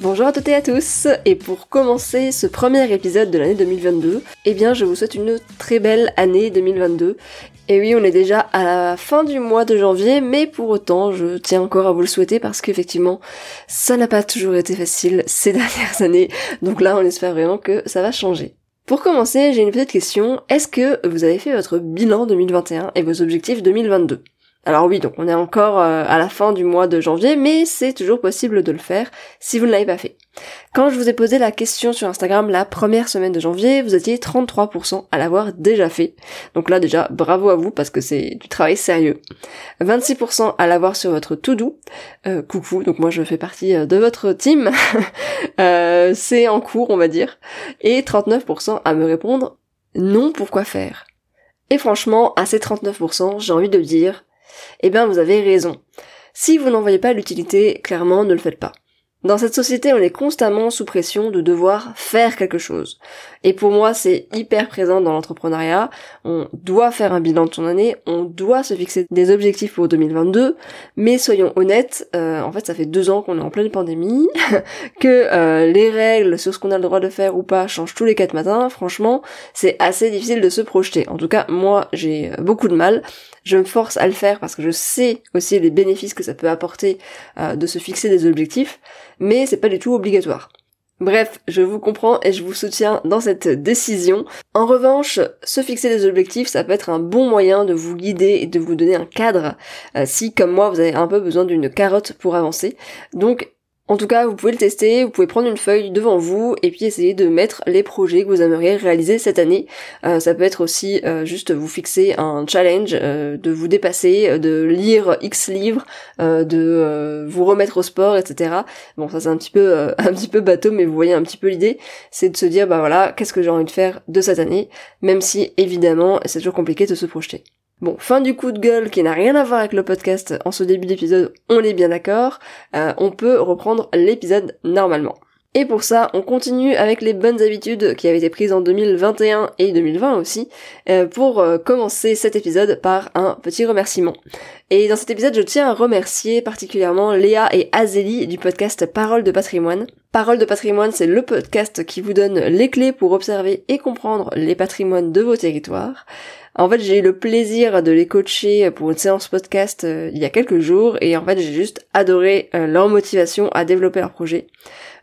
Bonjour à toutes et à tous, et pour commencer ce premier épisode de l'année 2022, eh bien je vous souhaite une très belle année 2022. Et oui, on est déjà à la fin du mois de janvier, mais pour autant, je tiens encore à vous le souhaiter parce qu'effectivement, ça n'a pas toujours été facile ces dernières années, donc là on espère vraiment que ça va changer. Pour commencer, j'ai une petite question, est-ce que vous avez fait votre bilan 2021 et vos objectifs 2022 alors oui, donc on est encore euh, à la fin du mois de janvier, mais c'est toujours possible de le faire si vous ne l'avez pas fait. Quand je vous ai posé la question sur Instagram la première semaine de janvier, vous étiez 33% à l'avoir déjà fait. Donc là déjà, bravo à vous parce que c'est du travail sérieux. 26% à l'avoir sur votre to-do. Euh, coucou, donc moi je fais partie euh, de votre team. c'est en cours, on va dire. Et 39% à me répondre non, pourquoi faire? Et franchement, à ces 39%, j'ai envie de dire, eh bien vous avez raison. Si vous n'en voyez pas l'utilité, clairement ne le faites pas. Dans cette société, on est constamment sous pression de devoir faire quelque chose. Et pour moi, c'est hyper présent dans l'entrepreneuriat. On doit faire un bilan de son année, on doit se fixer des objectifs pour 2022, mais soyons honnêtes, euh, en fait, ça fait deux ans qu'on est en pleine pandémie, que euh, les règles sur ce qu'on a le droit de faire ou pas changent tous les quatre matins. Franchement, c'est assez difficile de se projeter. En tout cas, moi, j'ai beaucoup de mal. Je me force à le faire parce que je sais aussi les bénéfices que ça peut apporter euh, de se fixer des objectifs, mais c'est pas du tout obligatoire. Bref, je vous comprends et je vous soutiens dans cette décision. En revanche, se fixer des objectifs, ça peut être un bon moyen de vous guider et de vous donner un cadre euh, si, comme moi, vous avez un peu besoin d'une carotte pour avancer. Donc, en tout cas, vous pouvez le tester, vous pouvez prendre une feuille devant vous et puis essayer de mettre les projets que vous aimeriez réaliser cette année. Euh, ça peut être aussi euh, juste vous fixer un challenge, euh, de vous dépasser, de lire X livres, de vous remettre au sport, etc. Bon, ça c'est un petit peu un petit peu bateau, mais vous voyez un petit peu l'idée, c'est de se dire bah voilà, qu'est-ce que j'ai envie de faire de cette année, même si évidemment c'est toujours compliqué de se projeter. Bon, fin du coup de gueule qui n'a rien à voir avec le podcast en ce début d'épisode, on est bien d'accord, euh, on peut reprendre l'épisode normalement. Et pour ça, on continue avec les bonnes habitudes qui avaient été prises en 2021 et 2020 aussi, euh, pour euh, commencer cet épisode par un petit remerciement. Et dans cet épisode, je tiens à remercier particulièrement Léa et Azélie du podcast Parole de patrimoine. Parole de patrimoine, c'est le podcast qui vous donne les clés pour observer et comprendre les patrimoines de vos territoires. En fait, j'ai eu le plaisir de les coacher pour une séance podcast euh, il y a quelques jours et en fait, j'ai juste adoré euh, leur motivation à développer leur projet.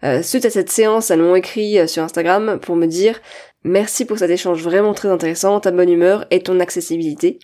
Euh, suite à cette séance, elles m'ont écrit sur Instagram pour me dire merci pour cet échange vraiment très intéressant, ta bonne humeur et ton accessibilité.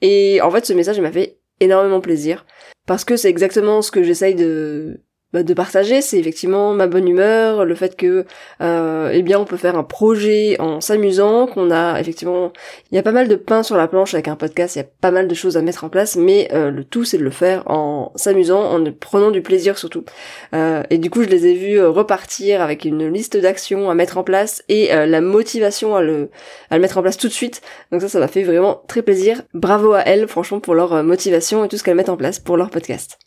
Et en fait, ce message m'a fait énormément plaisir parce que c'est exactement ce que j'essaye de bah, de partager, c'est effectivement ma bonne humeur, le fait que euh, eh bien on peut faire un projet en s'amusant, qu'on a effectivement il y a pas mal de pain sur la planche avec un podcast, il y a pas mal de choses à mettre en place, mais euh, le tout c'est de le faire en s'amusant, en prenant du plaisir surtout. Euh, et du coup je les ai vus euh, repartir avec une liste d'actions à mettre en place et la motivation à le à le mettre en place tout de suite. Donc ça ça m'a fait vraiment très plaisir. Bravo à elles franchement pour leur motivation et tout ce qu'elles mettent en place pour leur podcast.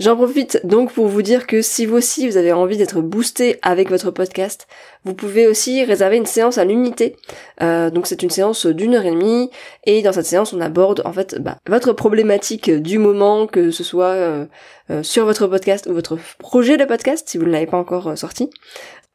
J'en profite donc pour vous dire que si vous aussi vous avez envie d'être boosté avec votre podcast, vous pouvez aussi réserver une séance à l'unité. Euh, donc c'est une séance d'une heure et demie et dans cette séance on aborde en fait bah, votre problématique du moment, que ce soit euh, euh, sur votre podcast ou votre projet de podcast si vous ne l'avez pas encore sorti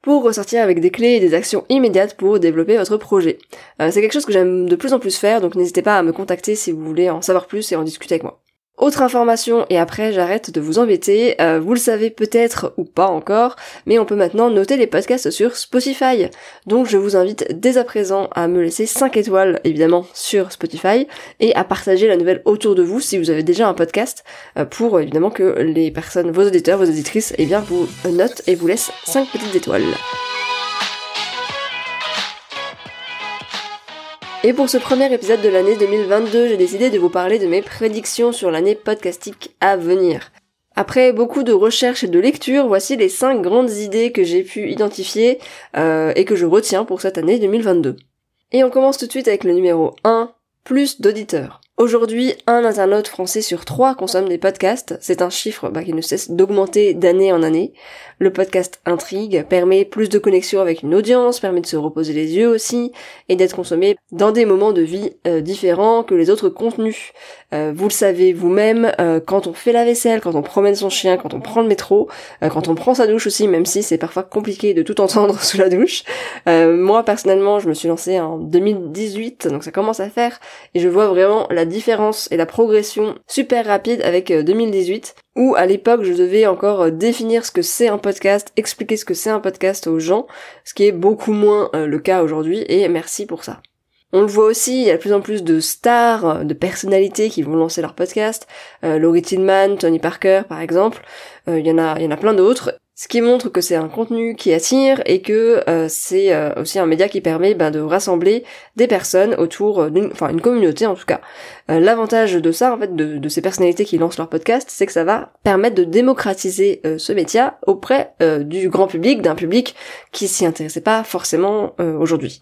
pour ressortir avec des clés et des actions immédiates pour développer votre projet. c'est quelque chose que j'aime de plus en plus faire, donc n'hésitez pas à me contacter si vous voulez en savoir plus et en discuter avec moi. Autre information, et après j'arrête de vous embêter, euh, vous le savez peut-être ou pas encore, mais on peut maintenant noter les podcasts sur Spotify. Donc je vous invite dès à présent à me laisser 5 étoiles évidemment sur Spotify et à partager la nouvelle autour de vous si vous avez déjà un podcast euh, pour évidemment que les personnes, vos auditeurs, vos auditrices, eh bien vous notent et vous laissent 5 petites étoiles. Et pour ce premier épisode de l'année 2022, j'ai décidé de vous parler de mes prédictions sur l'année podcastique à venir. Après beaucoup de recherches et de lectures, voici les 5 grandes idées que j'ai pu identifier euh, et que je retiens pour cette année 2022. Et on commence tout de suite avec le numéro 1, plus d'auditeurs. Aujourd'hui, un internaute français sur trois consomme des podcasts. C'est un chiffre bah, qui ne cesse d'augmenter d'année en année. Le podcast Intrigue permet plus de connexion avec une audience, permet de se reposer les yeux aussi, et d'être consommé dans des moments de vie euh, différents que les autres contenus. Euh, vous le savez vous-même, euh, quand on fait la vaisselle, quand on promène son chien, quand on prend le métro, quand on prend sa douche aussi, même si c'est parfois compliqué de tout entendre sous la douche. moi personnellement, je me suis lancée en 2018, donc ça commence à faire, et je vois vraiment la différence et la progression super rapide avec 2018 où à l'époque je devais encore euh, définir ce que c'est un podcast, expliquer ce que c'est un podcast aux gens, ce qui est beaucoup moins euh, le cas aujourd'hui et merci pour ça. On le voit aussi, il y a de plus en plus de stars, euh, de personnalités qui vont lancer leur podcast. Laurie Tillman, Tony Parker par exemple. y il y en a plein d'autres. Ce qui montre que c'est un contenu qui attire et que euh, c'est euh, aussi un média qui permet ben, de rassembler des personnes autour d'une, enfin une communauté en tout cas. Euh, l'avantage de ça, en fait, de, ces personnalités qui lancent leur podcast, c'est que ça va permettre de démocratiser ce média auprès du grand public, d'un public qui s'y intéressait pas forcément aujourd'hui.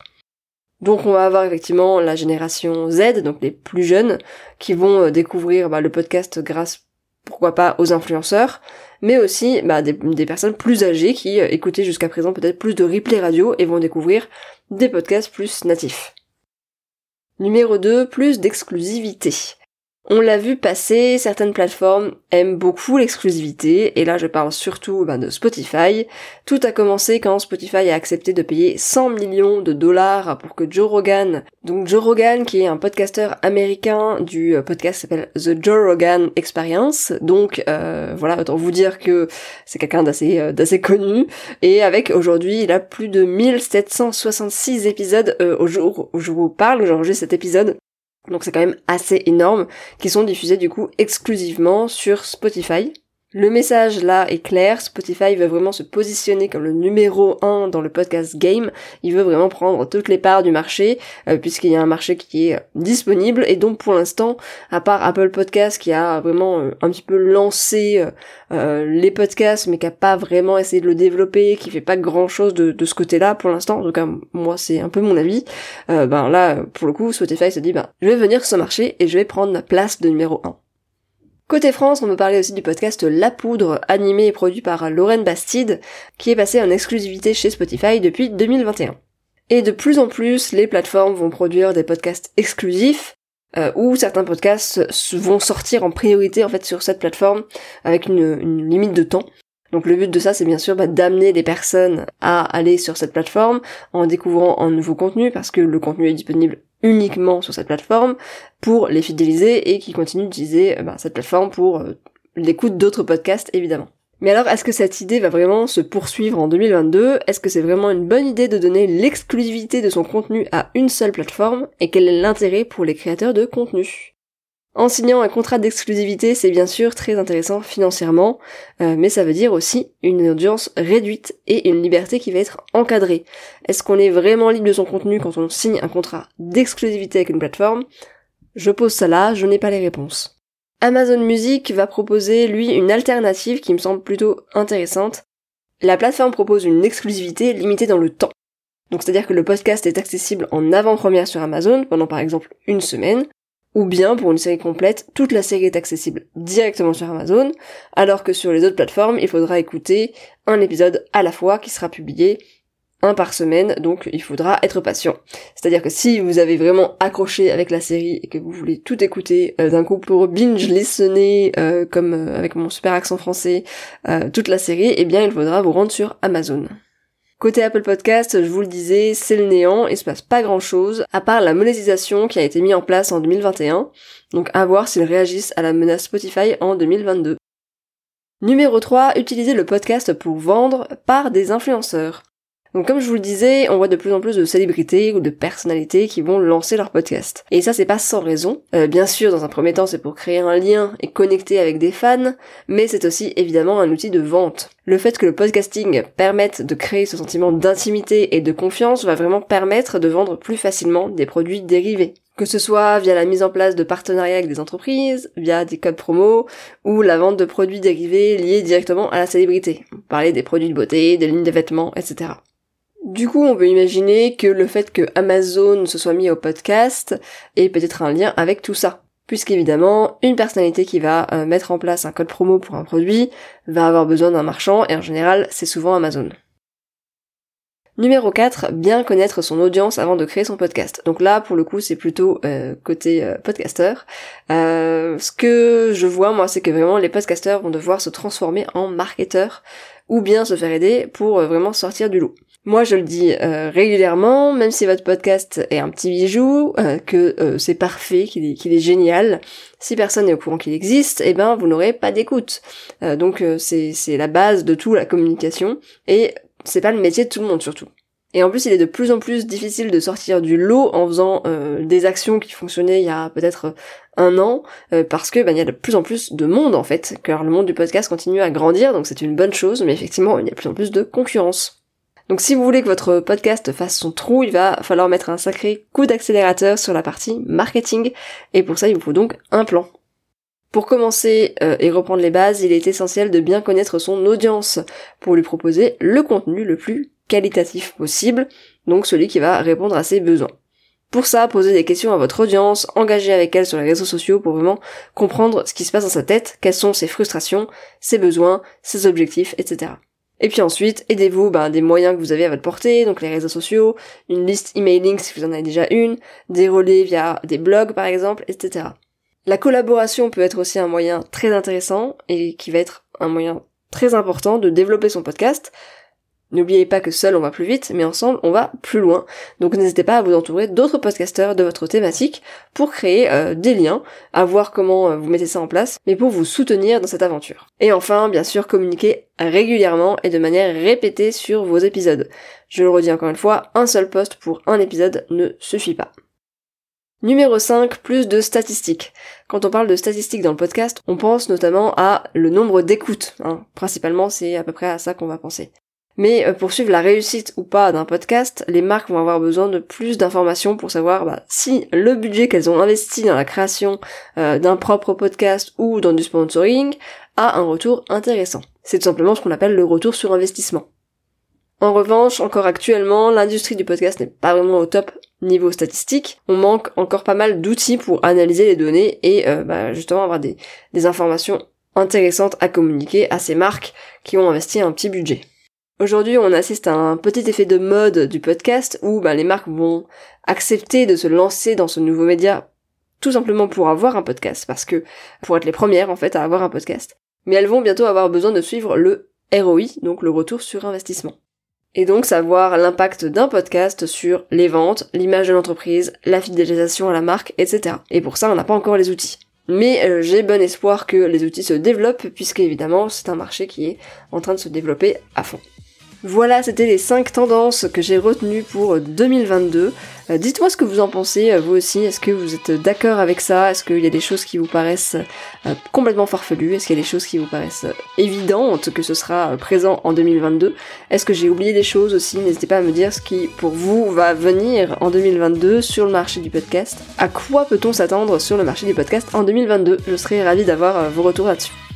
Donc on va avoir effectivement la génération Z, donc les plus jeunes, qui vont découvrir bah, le podcast grâce pourquoi pas aux influenceurs, mais aussi bah, des, personnes plus âgées qui euh, écoutaient jusqu'à présent peut-être plus de replay radio et vont découvrir des podcasts plus natifs. Numéro 2, plus d'exclusivité. On l'a vu passer, certaines plateformes aiment beaucoup l'exclusivité, et là je parle surtout ben, de Spotify. Tout a commencé quand Spotify a accepté de payer 100 millions de dollars pour que Joe Rogan, donc Joe Rogan qui est un podcasteur américain du euh, podcast s'appelle The Joe Rogan Experience, donc euh, voilà, autant vous dire que c'est quelqu'un d'assez euh, d'assez connu, et avec aujourd'hui il a plus de 1766 épisodes au jour où je vous parle, j'enregistre cet épisode, donc c'est quand même assez énorme, qui sont diffusés du coup exclusivement sur Spotify. Le message là est clair, Spotify veut vraiment se positionner comme le numéro 1 dans le podcast game, il veut vraiment prendre toutes les parts du marché, euh, puisqu'il y a un marché qui est disponible, et donc pour l'instant, à part Apple Podcast qui a vraiment euh, un petit peu lancé euh, les podcasts, mais qui a pas vraiment essayé de le développer, qui fait pas grand chose de, ce côté-là pour l'instant, en tout cas moi c'est un peu mon avis, ben là pour le coup Spotify se dit ben je vais venir sur ce marché et je vais prendre la place de numéro 1. Côté France, on peut parler aussi du podcast La Poudre, animé et produit par Lorraine Bastide, qui est passé en exclusivité chez Spotify depuis 2021. Et de plus en plus, les plateformes vont produire des podcasts exclusifs, euh, où certains podcasts vont sortir en priorité en fait sur cette plateforme avec une limite de temps. Donc le but de ça, c'est bien sûr bah, d'amener les personnes à aller sur cette plateforme en découvrant un nouveau contenu, parce que le contenu est disponible uniquement sur cette plateforme, pour les fidéliser et qui continuent d'utiliser bah, cette plateforme pour euh, l'écoute d'autres podcasts, évidemment. Mais alors, est-ce que cette idée va vraiment se poursuivre en 2022 Est-ce que c'est vraiment une bonne idée de donner l'exclusivité de son contenu à une seule plateforme? Et quel est l'intérêt pour les créateurs de contenu? En signant un contrat d'exclusivité, c'est bien sûr très intéressant financièrement, euh, mais ça veut dire aussi une audience réduite et une liberté qui va être encadrée. Est-ce qu'on est vraiment libre de son contenu quand on signe un contrat d'exclusivité avec une plateforme? Je pose ça là, je n'ai pas les réponses. Amazon Music va proposer, lui, une alternative qui me semble plutôt intéressante. La plateforme propose une exclusivité limitée dans le temps. Donc c'est-à-dire que le podcast est accessible en avant-première sur Amazon pendant par exemple une semaine, ou bien pour une série complète, toute la série est accessible directement sur Amazon, alors que sur les autres plateformes, il faudra écouter un épisode à la fois qui sera publié un par semaine, donc il faudra être patient. C'est-à-dire que si vous avez vraiment accroché avec la série et que vous voulez tout écouter euh, d'un coup pour binge listener euh, comme euh, avec mon super accent français toute la série, eh bien il faudra vous rendre sur Amazon. Côté Apple Podcast, je vous le disais, c'est le néant, il se passe pas grand chose, à part la monétisation qui a été mise en place en 2021, donc à voir s'ils réagissent à la menace Spotify en 2022. Numéro 3, utiliser le podcast pour vendre par des influenceurs. Donc comme je vous le disais, on voit de plus en plus de célébrités ou de personnalités qui vont lancer leur podcast. Et ça c'est pas sans raison. Euh, bien sûr, dans un premier temps, c'est pour créer un lien et connecter avec des fans, mais c'est aussi évidemment un outil de vente. Le fait que le podcasting permette de créer ce sentiment d'intimité et de confiance va vraiment permettre de vendre plus facilement des produits dérivés. Que ce soit via la mise en place de partenariats avec des entreprises, via des codes promo, ou la vente de produits dérivés liés directement à la célébrité. Parler des produits de beauté, des lignes de vêtements, etc. Du coup, on peut imaginer que le fait que Amazon se soit mis au podcast ait peut-être un lien avec tout ça. Puisqu'évidemment, une personnalité qui va euh, mettre en place un code promo pour un produit va avoir besoin d'un marchand, et en général, c'est souvent Amazon. Numéro 4, bien connaître son audience avant de créer son podcast. Donc là, pour le coup, c'est plutôt euh, côté euh, podcasteur. ce que je vois, moi, c'est que vraiment les podcasteurs vont devoir se transformer en marketeurs ou bien se faire aider pour vraiment sortir du lot. Moi, je le dis euh, régulièrement, même si votre podcast est un petit bijou, euh, que euh, c'est parfait, qu'il est, génial, si personne n'est au courant qu'il existe, eh ben, vous n'aurez pas d'écoute. donc, c'est la base de tout, la communication, et c'est pas le métier de tout le monde, surtout. Et en plus, il est de plus en plus difficile de sortir du lot en faisant des actions qui fonctionnaient il y a peut-être un an, parce que ben, il y a de plus en plus de monde en fait, car le monde du podcast continue à grandir, donc c'est une bonne chose, mais effectivement, il y a de plus en plus de concurrence. Donc si vous voulez que votre podcast fasse son trou, il va falloir mettre un sacré coup d'accélérateur sur la partie marketing, et pour ça il vous faut donc un plan. Pour commencer euh, et reprendre les bases, il est essentiel de bien connaître son audience pour lui proposer le contenu le plus qualitatif possible, donc celui qui va répondre à ses besoins. Pour ça, posez des questions à votre audience, engagez avec elle sur les réseaux sociaux pour vraiment comprendre ce qui se passe dans sa tête, quelles sont ses frustrations, ses besoins, ses objectifs, etc. Et puis ensuite, aidez-vous ben, des moyens que vous avez à votre portée, donc les réseaux sociaux, une liste emailing si vous en avez déjà une, des relais via des blogs par exemple, etc. La collaboration peut être aussi un moyen très intéressant et qui va être un moyen très important de développer son podcast, N'oubliez pas que seul on va plus vite, mais ensemble on va plus loin. Donc n'hésitez pas à vous entourer d'autres podcasteurs de votre thématique pour créer euh, des liens, à voir comment euh, vous mettez ça en place, mais pour vous soutenir dans cette aventure. Et enfin, bien sûr, communiquer régulièrement et de manière répétée sur vos épisodes. Je le redis encore une fois, un seul post pour un épisode ne suffit pas. Numéro 5, plus de statistiques. Quand on parle de statistiques dans le podcast, on pense notamment à le nombre d'écoutes. Hein. Principalement, c'est à peu près à ça qu'on va penser. Mais euh, pour suivre la réussite ou pas d'un podcast, les marques vont avoir besoin de plus d'informations pour savoir bah, si le budget qu'elles ont investi dans la création euh, d'un propre podcast ou dans du sponsoring a un retour intéressant. C'est tout simplement ce qu'on appelle le retour sur investissement. En revanche, encore actuellement, l'industrie du podcast n'est pas vraiment au top niveau statistique. On manque encore pas mal d'outils pour analyser les données et euh, bah, justement avoir des informations intéressantes à communiquer à ces marques qui ont investi un petit budget. Aujourd'hui, on assiste à un petit effet de mode du podcast où ben, les marques vont accepter de se lancer dans ce nouveau média tout simplement pour avoir un podcast, parce que pour être les premières en fait à avoir un podcast. Mais elles vont bientôt avoir besoin de suivre le ROI, donc le retour sur investissement. Et donc savoir l'impact d'un podcast sur les ventes, l'image de l'entreprise, la fidélisation à la marque, etc. Et pour ça, on n'a pas encore les outils. Mais euh, j'ai bon espoir que les outils se développent, puisque évidemment c'est un marché qui est en train de se développer à fond. Voilà, c'était les 5 tendances que j'ai retenues pour 2022. Euh, dites-moi ce que vous en pensez, euh, vous aussi. Est-ce que vous êtes d'accord avec ça? Est-ce qu'il y a des choses qui vous paraissent euh, complètement farfelues? Est-ce qu'il y a des choses qui vous paraissent évidentes que ce sera présent en 2022 Est-ce que j'ai oublié des choses aussi? N'hésitez pas à me dire ce qui, pour vous, va venir en 2022 sur le marché du podcast. À quoi peut-on s'attendre sur le marché du podcast en 2022 Je serais ravie d'avoir vos retours là-dessus.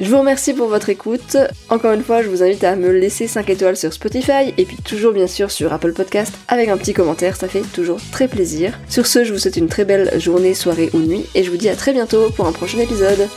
Je vous remercie pour votre écoute. Encore une fois, je vous invite à me laisser 5 étoiles sur Spotify et puis toujours bien sûr sur Apple Podcast avec un petit commentaire, ça fait toujours très plaisir. Sur ce, je vous souhaite une très belle journée, soirée ou nuit et je vous dis à très bientôt pour un prochain épisode.